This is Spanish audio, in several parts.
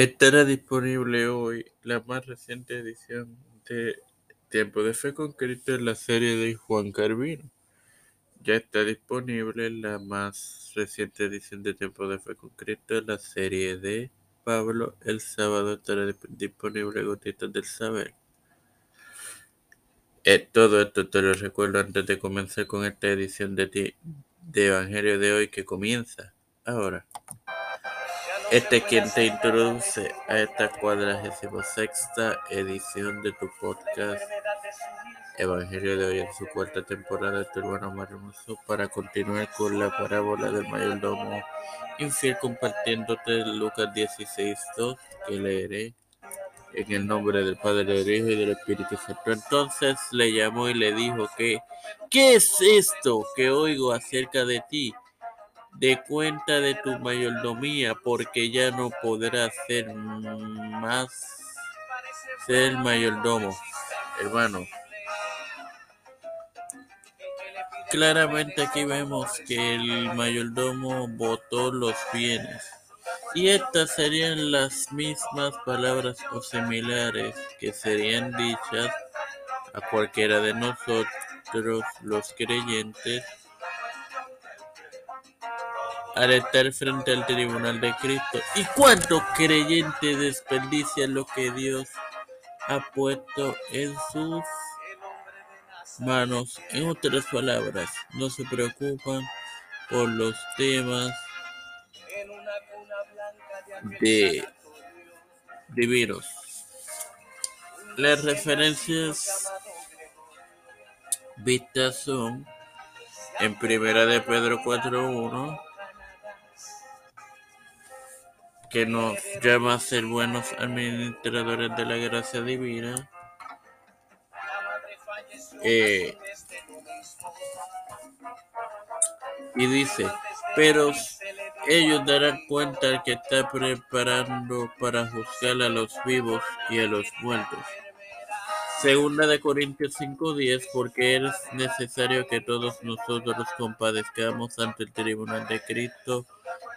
Estará disponible hoy la más reciente edición de Tiempo de Fe con Cristo en la serie de Juan Carvino. Ya está disponible la más reciente edición de Tiempo de Fe con Cristo en la serie de Pablo. El sábado estará disponible Gotitas del Saber. Eh, todo esto te lo recuerdo antes de comenzar con esta edición de, de Evangelio de hoy que comienza ahora. Este es quien te introduce a esta cuadragésima sexta edición de tu podcast Evangelio de hoy en su cuarta temporada tu hermano más hermoso para continuar con la parábola del mayordomo infiel compartiéndote Lucas 16.2 que leeré en el nombre del Padre, del Hijo y del Espíritu Santo. Entonces le llamó y le dijo que, ¿qué es esto que oigo acerca de ti? De cuenta de tu mayordomía, porque ya no podrás ser más ser mayordomo, hermano. Claramente aquí vemos que el mayordomo votó los bienes. Y estas serían las mismas palabras o similares que serían dichas a cualquiera de nosotros los creyentes al estar frente al tribunal de Cristo. ¿Y cuántos creyentes desperdician lo que Dios ha puesto en sus manos? En otras palabras, no se preocupan por los temas de divinos. Las referencias vistas son en Primera de Pedro 4.1 que nos llama a ser buenos administradores de la gracia divina. Eh, y dice, pero ellos darán cuenta que está preparando para juzgar a los vivos y a los muertos. Segunda de Corintios 5:10, porque es necesario que todos nosotros compadezcamos ante el tribunal de Cristo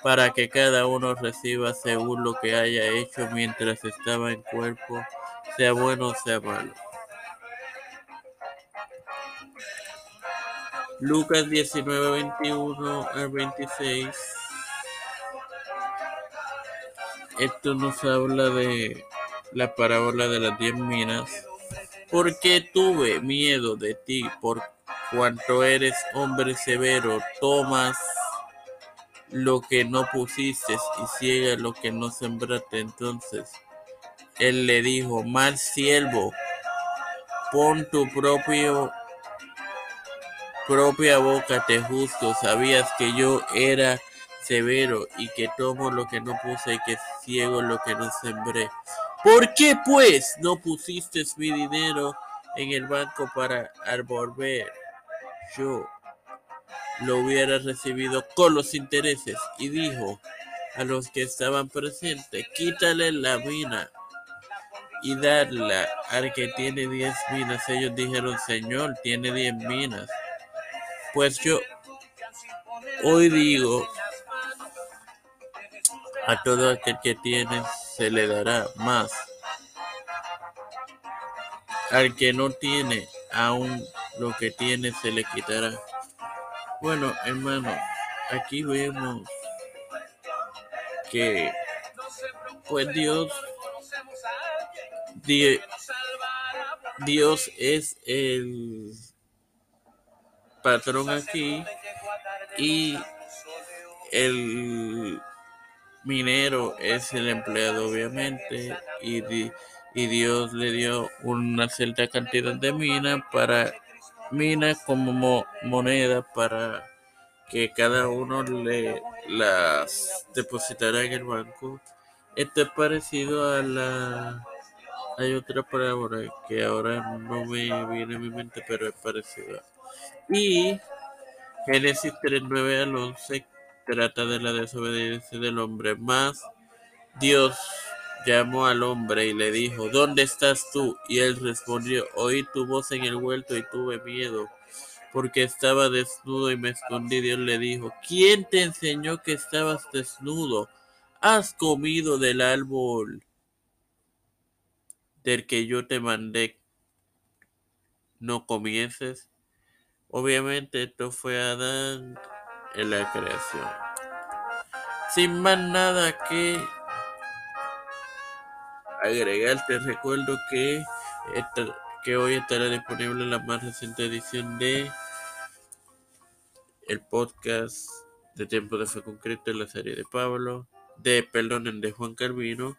para que cada uno reciba según lo que haya hecho mientras estaba en cuerpo, sea bueno o sea malo. Lucas 19, 21 al 26. Esto nos habla de la parábola de las diez minas. Porque tuve miedo de ti, por cuanto eres hombre severo, tomas lo que no pusiste y ciega lo que no sembraste. Entonces él le dijo, mal siervo, pon tu propio propia boca te justo, sabías que yo era severo y que tomo lo que no puse y que ciego lo que no sembré. ¿Por qué pues no pusiste mi dinero en el banco para volver Yo lo hubiera recibido con los intereses y dijo a los que estaban presentes, quítale la mina y darla al que tiene diez minas. Ellos dijeron, Señor, tiene diez minas. Pues yo hoy digo, a todo aquel que tiene se le dará más. Al que no tiene, aún lo que tiene se le quitará. Bueno, hermano, aquí vemos que pues Dios Dios es el patrón aquí y el minero es el empleado obviamente y, y Dios le dio una cierta cantidad de mina para minas como moneda para que cada uno le las depositará en el banco. Esto es parecido a la... Hay otra palabra que ahora no me viene a mi mente, pero es parecido. Y Génesis 3, 9 al 11 trata de la desobediencia del hombre. Más Dios llamó al hombre y le dijo, ¿dónde estás tú? Y él respondió, oí tu voz en el huerto y tuve miedo, porque estaba desnudo y me escondí. Dios le dijo, ¿quién te enseñó que estabas desnudo? has comido del árbol del que yo te mandé no comiences. Obviamente esto fue Adán en la creación. Sin más nada que agregar, te recuerdo que, que hoy estará disponible la más reciente edición de el podcast de Tiempo de Fe Concreto en la serie de Pablo, de Perdonen de Juan Calvino.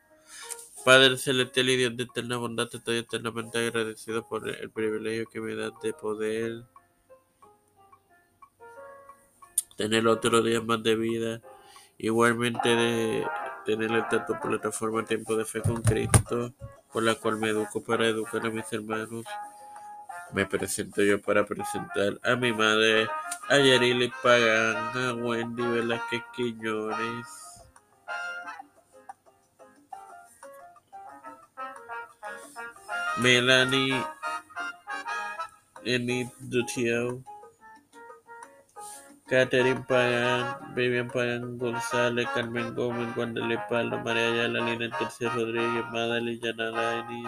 Padre celestial y Dios de eterna bondad, estoy eternamente agradecido por el privilegio que me das de poder tener otro día más de vida. Igualmente de tener esta tu plataforma Tiempo de Fe con Cristo, por la cual me educo para educar a mis hermanos. Me presento yo para presentar a mi madre, a Yarili Pagán, a Wendy Velázquez Quiñones. Melanie Enid Dutio, Catherine Pagan, Vivian Pagan González, Carmen Gómez, Guandale Palo, María Ayala, Lina Tercia Rodríguez, Madalena Yanala Enid,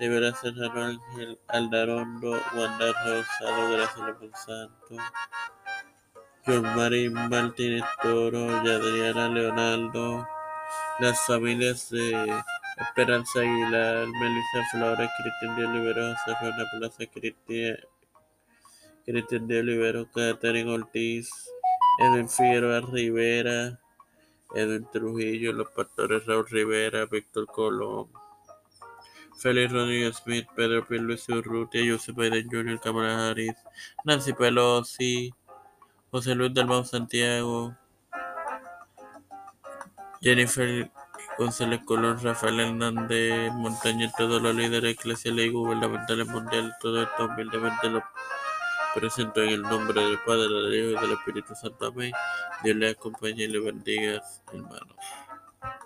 Rivera Serrano Ángel, Aldarondo, Wanda Rosado, Graciela Monsanto, John Marín Martínez Toro, Adriana Leonardo, las familias de Esperanza Aguilar, Melissa Flores, Cristian de Olivero, José Plaza, Cristian, Cristian de Olivero, Catherine Ortiz, Edwin Figueroa Rivera, Edwin Trujillo, los pastores Raúl Rivera, Víctor Colón, Félix Rodríguez Smith, Pedro Pierluisi Urrutia, Joseph Biden Jr., Cámara Harris, Nancy Pelosi, José Luis del Santiago, Jennifer González Colón, Rafael Hernández Montaña, todos los líderes eclesiales y gubernamentales mundiales, todo esto humildemente lo presento en el nombre del Padre, del Hijo y del Espíritu Santo. Amén. Dios les acompañe y les bendiga, hermanos.